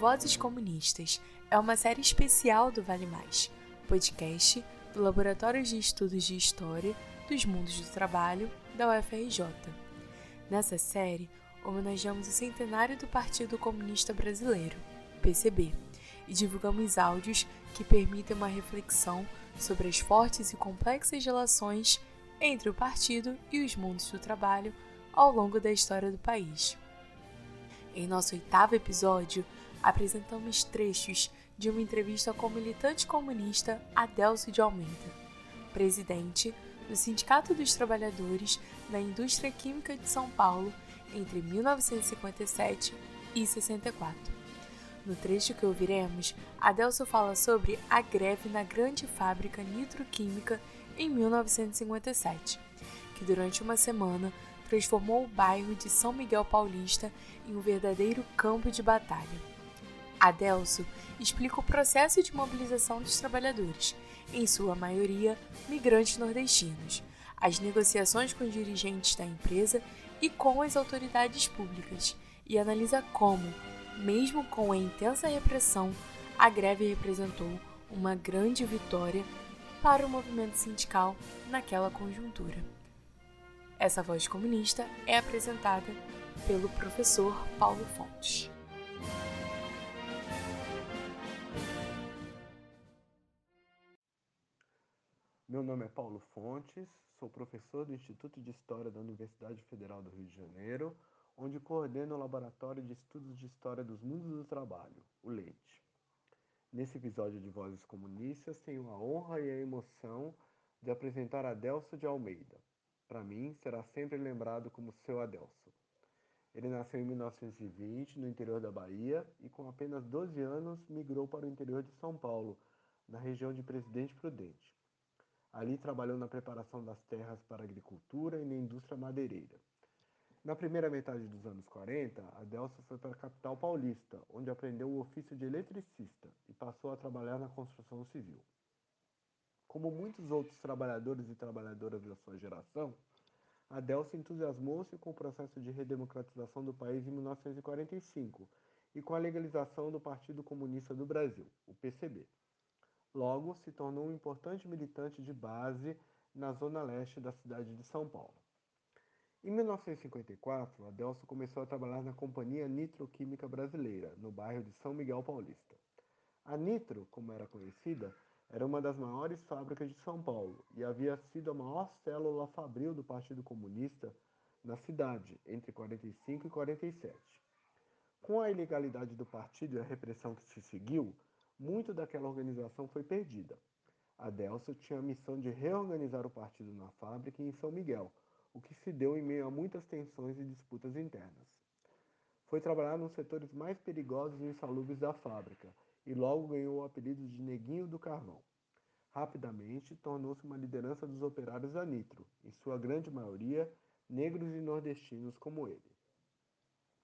Vozes Comunistas é uma série especial do Vale Mais, podcast do Laboratório de Estudos de História dos Mundos do Trabalho da UFRJ. Nessa série, homenageamos o centenário do Partido Comunista Brasileiro, PCB, e divulgamos áudios que permitem uma reflexão sobre as fortes e complexas relações entre o partido e os mundos do trabalho ao longo da história do país. Em nosso oitavo episódio, apresentamos trechos de uma entrevista com o militante comunista Adelso de Almeida, presidente do Sindicato dos Trabalhadores da Indústria Química de São Paulo entre 1957 e 64. No trecho que ouviremos, Adelso fala sobre a greve na grande fábrica nitroquímica em 1957, que durante uma semana transformou o bairro de São Miguel Paulista em um verdadeiro campo de batalha. Adelso explica o processo de mobilização dos trabalhadores, em sua maioria migrantes nordestinos, as negociações com dirigentes da empresa e com as autoridades públicas, e analisa como, mesmo com a intensa repressão, a greve representou uma grande vitória para o movimento sindical naquela conjuntura. Essa voz comunista é apresentada pelo professor Paulo Fontes. Nome é Paulo Fontes, sou professor do Instituto de História da Universidade Federal do Rio de Janeiro, onde coordeno o Laboratório de Estudos de História dos Mundos do Trabalho, o LEITE. Nesse episódio de Vozes Comunistas, tenho a honra e a emoção de apresentar Adelso de Almeida. Para mim, será sempre lembrado como seu Adelso. Ele nasceu em 1920 no interior da Bahia e, com apenas 12 anos, migrou para o interior de São Paulo, na região de Presidente Prudente. Ali trabalhou na preparação das terras para a agricultura e na indústria madeireira. Na primeira metade dos anos 40, Adelso foi para a capital paulista, onde aprendeu o ofício de eletricista e passou a trabalhar na construção civil. Como muitos outros trabalhadores e trabalhadoras da sua geração, Adelso entusiasmou-se com o processo de redemocratização do país em 1945 e com a legalização do Partido Comunista do Brasil, o PCB. Logo, se tornou um importante militante de base na zona leste da cidade de São Paulo. Em 1954, Adelso começou a trabalhar na Companhia Nitroquímica Brasileira, no bairro de São Miguel Paulista. A Nitro, como era conhecida, era uma das maiores fábricas de São Paulo e havia sido a maior célula fabril do Partido Comunista na cidade entre 45 e 47. Com a ilegalidade do partido e a repressão que se seguiu, muito daquela organização foi perdida. Adelso tinha a missão de reorganizar o partido na fábrica e em São Miguel, o que se deu em meio a muitas tensões e disputas internas. Foi trabalhar nos setores mais perigosos e insalubres da fábrica e logo ganhou o apelido de Neguinho do Carvão. Rapidamente tornou-se uma liderança dos operários da Nitro, em sua grande maioria negros e nordestinos como ele.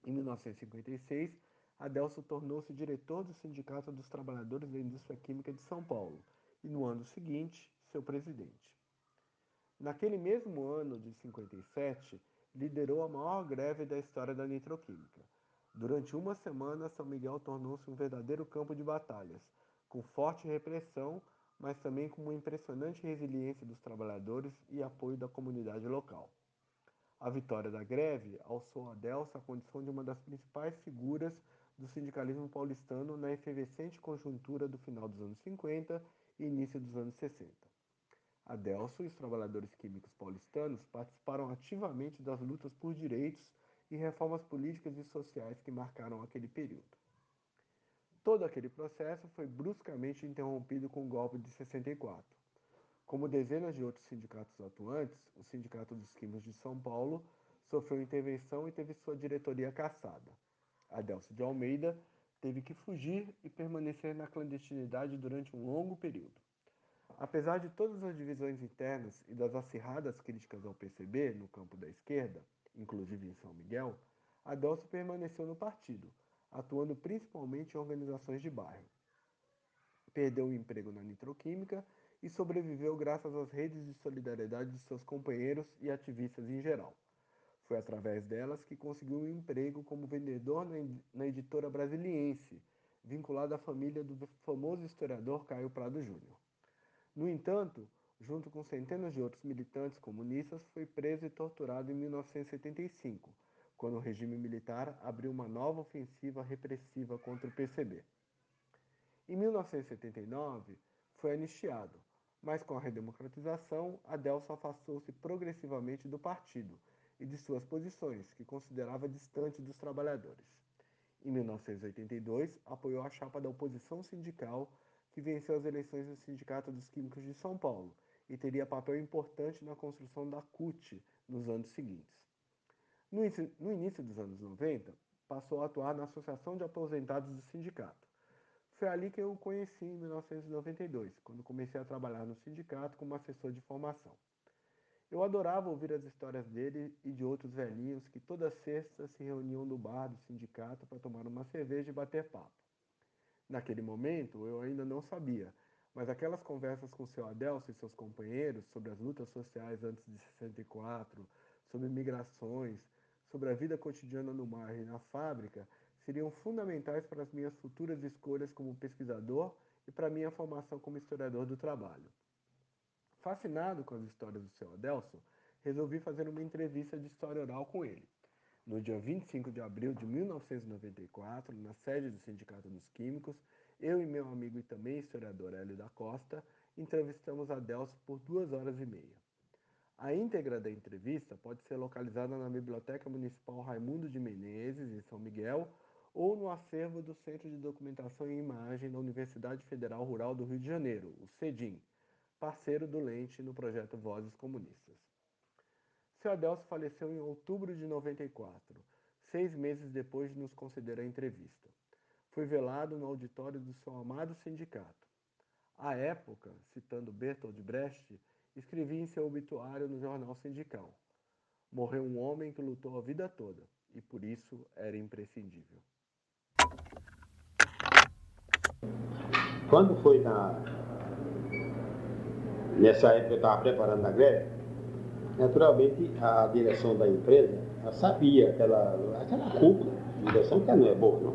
Em 1956, Adelso tornou-se diretor do Sindicato dos Trabalhadores da Indústria Química de São Paulo e, no ano seguinte, seu presidente. Naquele mesmo ano de 57, liderou a maior greve da história da nitroquímica. Durante uma semana, São Miguel tornou-se um verdadeiro campo de batalhas, com forte repressão, mas também com uma impressionante resiliência dos trabalhadores e apoio da comunidade local. A vitória da greve alçou a Delsa a condição de uma das principais figuras do sindicalismo paulistano na efervescente conjuntura do final dos anos 50 e início dos anos 60. Adelso e os trabalhadores químicos paulistanos participaram ativamente das lutas por direitos e reformas políticas e sociais que marcaram aquele período. Todo aquele processo foi bruscamente interrompido com o golpe de 64. Como dezenas de outros sindicatos atuantes, o Sindicato dos Químicos de São Paulo sofreu intervenção e teve sua diretoria cassada. Adelso de Almeida teve que fugir e permanecer na clandestinidade durante um longo período. Apesar de todas as divisões internas e das acirradas críticas ao PCB no campo da esquerda, inclusive em São Miguel, Adelso permaneceu no partido, atuando principalmente em organizações de bairro. Perdeu o emprego na nitroquímica e sobreviveu graças às redes de solidariedade de seus companheiros e ativistas em geral. Foi através delas que conseguiu um emprego como vendedor na editora brasiliense, vinculado à família do famoso historiador Caio Prado Júnior. No entanto, junto com centenas de outros militantes comunistas, foi preso e torturado em 1975, quando o regime militar abriu uma nova ofensiva repressiva contra o PCB. Em 1979, foi anistiado, mas com a redemocratização, Adelso afastou-se progressivamente do partido e de suas posições, que considerava distante dos trabalhadores. Em 1982, apoiou a chapa da oposição sindical, que venceu as eleições do Sindicato dos Químicos de São Paulo e teria papel importante na construção da CUT nos anos seguintes. No início, no início dos anos 90, passou a atuar na Associação de Aposentados do Sindicato. Foi ali que eu o conheci em 1992, quando comecei a trabalhar no sindicato como assessor de formação. Eu adorava ouvir as histórias dele e de outros velhinhos que toda sexta se reuniam no bar do sindicato para tomar uma cerveja e bater papo. Naquele momento, eu ainda não sabia, mas aquelas conversas com seu Adelso e seus companheiros sobre as lutas sociais antes de 64, sobre migrações, sobre a vida cotidiana no mar e na fábrica, seriam fundamentais para as minhas futuras escolhas como pesquisador e para a minha formação como historiador do trabalho. Fascinado com as histórias do seu Adelson, resolvi fazer uma entrevista de história oral com ele. No dia 25 de abril de 1994, na sede do Sindicato dos Químicos, eu e meu amigo e também historiador Hélio da Costa entrevistamos Adelson por duas horas e meia. A íntegra da entrevista pode ser localizada na Biblioteca Municipal Raimundo de Menezes, em São Miguel, ou no acervo do Centro de Documentação e Imagem da Universidade Federal Rural do Rio de Janeiro, o CEDIM, parceiro do Lente no projeto Vozes Comunistas. Seu Adelso faleceu em outubro de 94, seis meses depois de nos conceder a entrevista. Foi velado no auditório do seu amado sindicato. À época, citando Bertold Brecht, escrevi em seu obituário no jornal sindical: Morreu um homem que lutou a vida toda e por isso era imprescindível. Quando foi na, Nessa época eu estava preparando a greve, naturalmente a direção da empresa sabia aquela, aquela cúpula, direção que não é boa, não.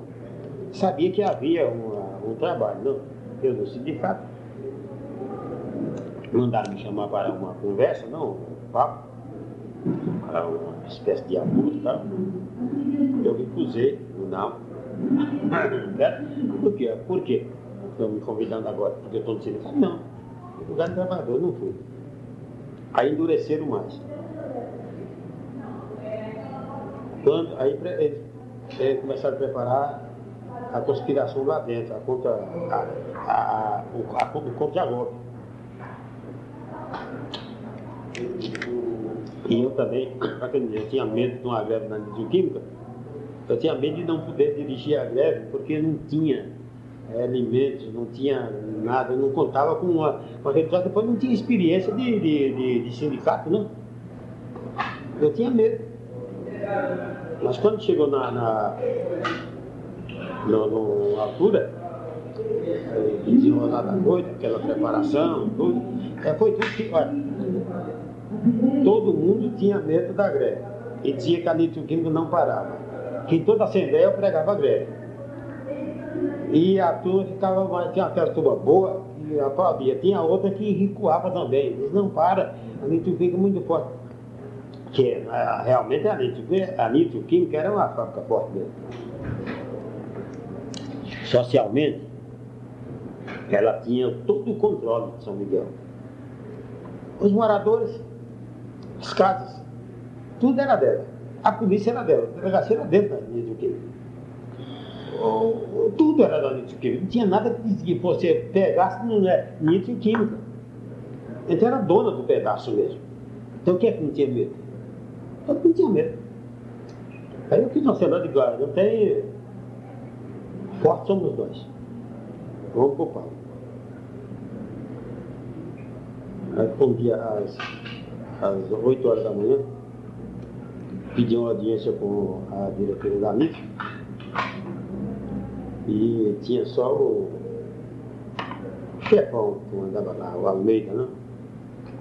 Sabia que havia uma, um trabalho, não. Eu no sindicato. Mandaram me chamar para uma conversa, não, um papo, para uma espécie de abuso tal. Eu recusei, não. Por quê? Por quê? Estão me convidando agora porque eu estou no sindicato? Não lugar de trabalhador, não fui. Aí endureceram mais. Quando, aí eles, eles começaram a preparar a conspiração lá dentro, a contra, a, a, a, o, a, o contra-golpe. E eu também, eu tinha medo de uma greve na química, eu tinha medo de não poder dirigir a greve porque não tinha é, alimentos, não tinha nada, não contava com uma, uma depois não tinha experiência de, de, de, de sindicato, não. Eu tinha medo. Mas quando chegou na, na no, no altura, desenrolar da noite, aquela preparação, tudo, é, foi tudo que, olha, todo mundo tinha medo da greve. E dizia que a nitroquímica não parava. Que em toda a assembleia eu pregava a greve. E a turma ficava, tinha aquela turma boa, e aplaudia. Tinha outra que recuava também. Eles não para, a nitroquímica muito forte. Que né, realmente a nitroquímica, a era uma fábrica forte mesmo. Socialmente, ela tinha todo o controle de São Miguel. Os moradores, as casas, tudo era dela. A polícia era dela, a delegacia era dentro da nitroquímica tudo era da nitroquímica. Não tinha nada que você pegasse não é nitroquímica. Então era dona do pedaço mesmo. Então quem é que não tinha medo? Eu não tinha medo. Aí eu fiz uma cena de glória. Eu tenho. Fortes somos nós. Vamos pro pau. Aí um dia às, às 8 horas da manhã, pedi uma audiência com a diretora da NIF e tinha só o chefão que mandava lá, o Almeida, né?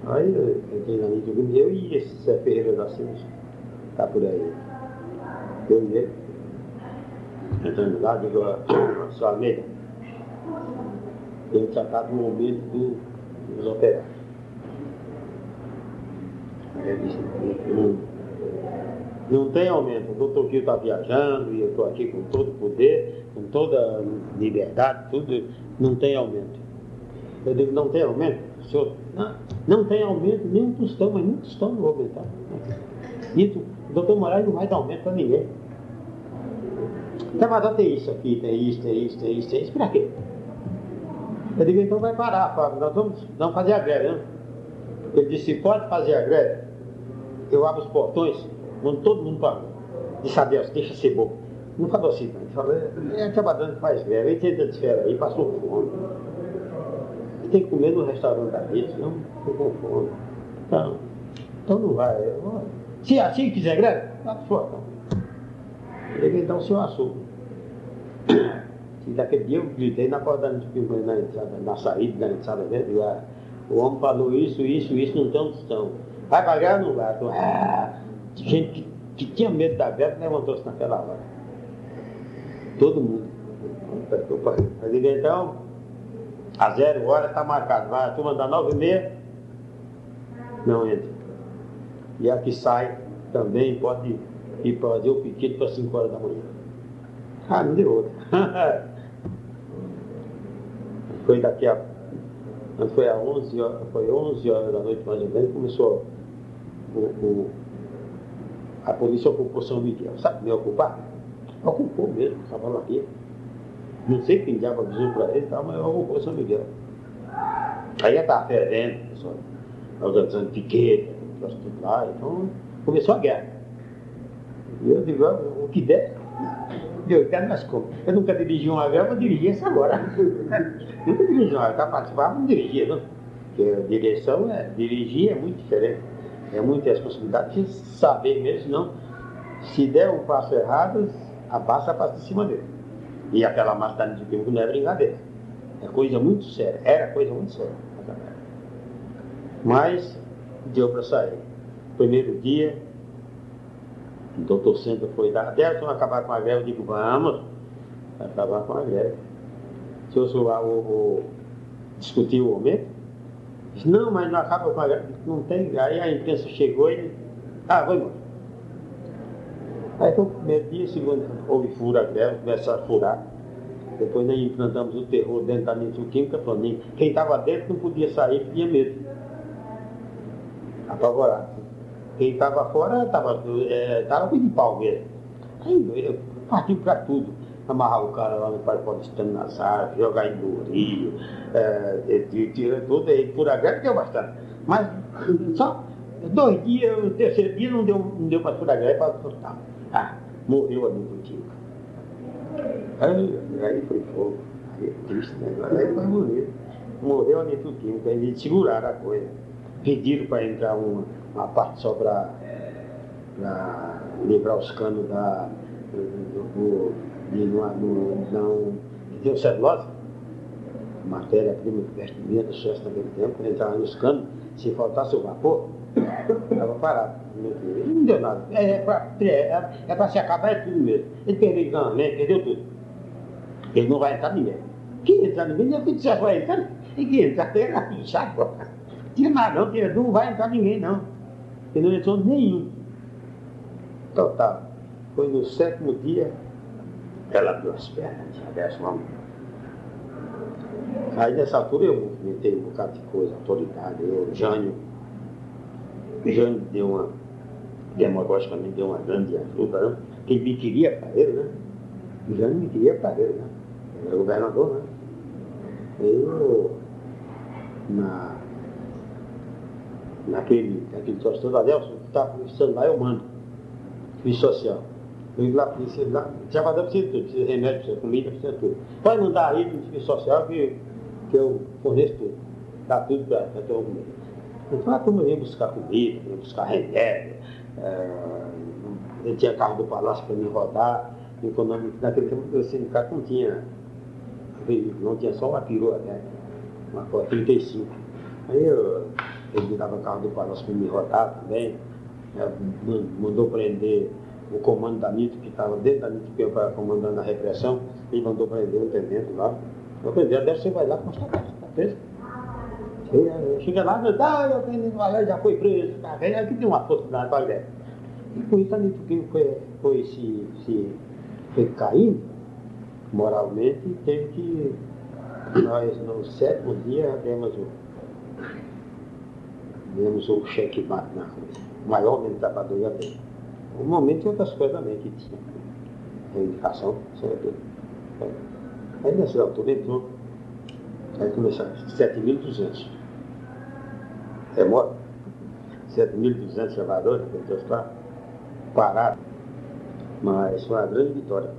Aí eu entrei na linha do eu e esse Zé Ferreira da Silva, tá por aí. Eu e ele. entrando lá, digo, sua amiga, tem que tratar do momento do, dos operários. Ele disse, não, não tem aumento, o doutor Gil está viajando e eu estou aqui com todo o poder, com toda liberdade, tudo, não tem aumento. Eu digo, não tem aumento? Senhor, não, não tem aumento, nem um tostão, mas nem um tostão não vou aumentar. Isso, o doutor Moraes não vai dar aumento para ninguém. Então, mas tem isso aqui, tem isso, tem isso, tem isso, tem isso, para quê? Eu digo, então vai parar, Fábio, nós vamos, vamos fazer a greve, né? Ele disse, pode fazer a greve, eu abro os portões, mando todo mundo para Disse, Adeus, deixa ser bom. Não falou assim, não. Ele falou, é, é trabalhando faz greve, ele tenta de férias aí, passou fome. Ele tem que comer no restaurante da rede, não ficou com fome. Então, então não vai. Se assim quiser greve, dá para sua Ele então o senhor assume. E daquele dia eu gritei na porta na, entrada, na saída, na entrada dele, ah, o homem falou isso, isso, isso, não tem opção. Vai pagar ou não vai? Ah, gente que, que, tinha medo da guerra levantou-se naquela hora. Todo mundo. Eu digo, então, a zero hora está marcado. Vai, a turma da nove e meia, não entra. E a que sai também pode ir fazer o pedido para 5 horas da manhã. Ah, não deu outra. Foi daqui a. Foi a 11 horas, foi 11 horas da noite mais ou menos, começou o, o, a polícia ocupou São Miguel. Sabe me ocupar? Ocupou mesmo, estava aqui. Não sei quem diabo avisou para ele, mas ocupou São Miguel. Aí já estava fervendo, pessoal, organizando piquete, tudo lá, então começou a guerra. E eu digo, ah, o que der, Deus quer nas como. Eu nunca dirigi um avião, vou dirigir essa agora. nunca dirigi um avião, para participar, não dirigia, não. Porque a direção, é, dirigir é muito diferente. É muita responsabilidade de saber mesmo, não. Se der um passo errado, a passa passa de cima dele. E aquela massa de químico não é brincadeira. É coisa muito séria. Era coisa muito séria. Mas deu para sair. Primeiro dia, o doutor Senta foi dar, Adelson acabar com a greve, eu digo, vamos acabar com a greve. Se eu sou lá, o, o, discutir o aumento, disse, não, mas não acaba com a greve, não tem. Aí a imprensa chegou e, ah, vou embora. Aí foi o primeiro dia, segundo, houve fura greve, começaram a furar. Depois nós implantamos o terror dentro da nitroquímica, quem estava dentro não podia sair, tinha medo. Apavorado. Quem estava fora estava é, tava de pau mesmo. Aí partiu para tudo. Amarrar o cara lá no Parque Paulistano nas árvores, jogar em Dorio, é, tudo, aí por agora deu bastante. Mas só dois dias, o terceiro dia não deu, não deu para furar greve para soltar. Ah, morreu do tio. Aí, aí foi fogo. Aí é triste, né? Aí foi morrer. Morreu do químico, aí eles seguraram a coisa. Pediram para entrar uma uma parte só para livrar os canos da, do, do, de não, não, tem celulose, matéria-prima de vestimenta, sucesso naquele tempo, entrava nos canos, se faltasse o vapor, parado. Não deu nada. É, é para é, é se acabar é tudo mesmo. Ele perdeu o né? perdeu tudo. Ele não vai entrar ninguém. Quem entrar ninguém, não é já vai entrar. E quem entrar, tem na pichada. Tira nada, não, não vai entrar ninguém, não e não entrou nenhum. Total. Foi no sétimo dia, ela abriu as pernas, já desce uma Aí nessa altura eu movimentei um bocado de coisa, autoridade, eu, Jânio. Jânio deu uma, demagogicamente deu uma grande ajuda, né? Quem me queria para ele, né? Jânio me queria para ele, né? Ele era governador, né? Eu, na naquele, naquele troço todo, Adelson, está precisando lá, eu mando. Serviço social. Eu digo lá, precisa lá, precisa de tudo, precisa de remédio, precisa de comida, precisa de tudo. Pode mandar aí no serviço social que, que eu forneço tudo. Dá tudo para ter comida. Então a turma vinha buscar comida, vinha buscar remédio, é, eu tinha carro do palácio para me rodar, econômico. Naquele tempo o sindicato não tinha não tinha só uma perua, né? Uma 35. Aí eu ele me dava carro do palácio para me rodar também. Mandou prender o comando da NIT, que estava dentro da NIT, que eu comandando a repressão, ele mandou prender o tenente lá. Eu prender, deve você vai lá constatar, tá preso? Chega lá, ah, o tenente vai já foi preso, tá? aqui tem uma foto da Bagdé. E com isso a NIT foi, foi se, se foi caindo moralmente e teve que nós no sétimo dia demos o demos o cheque mate na rua. O maior da patrulha dele. Um momento e outras coisas também que tinha. Reivindicação, certo? Aí nessa altura entrou, aí começou 7.200. É morto. 7.200 trabalhadores, então está parado. Mas foi uma grande vitória.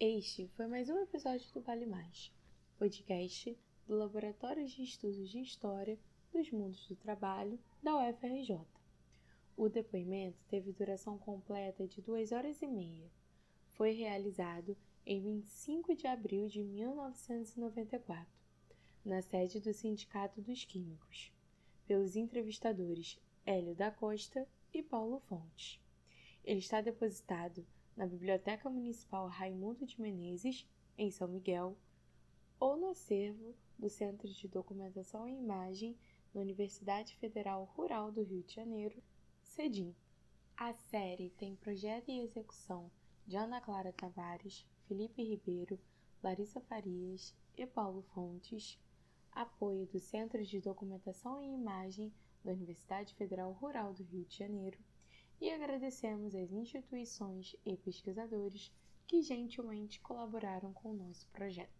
Este foi mais um episódio do Vale Mais, podcast do Laboratório de Estudos de História dos Mundos do Trabalho da UFRJ. O depoimento teve duração completa de duas horas e meia. Foi realizado em 25 de abril de 1994, na sede do Sindicato dos Químicos, pelos entrevistadores Hélio da Costa e Paulo Fontes. Ele está depositado na Biblioteca Municipal Raimundo de Menezes, em São Miguel, ou no acervo do Centro de Documentação e Imagem da Universidade Federal Rural do Rio de Janeiro, CEDIM. A série tem projeto e execução de Ana Clara Tavares, Felipe Ribeiro, Larissa Farias e Paulo Fontes, apoio do Centro de Documentação e Imagem da Universidade Federal Rural do Rio de Janeiro, e agradecemos às instituições e pesquisadores que gentilmente colaboraram com o nosso projeto.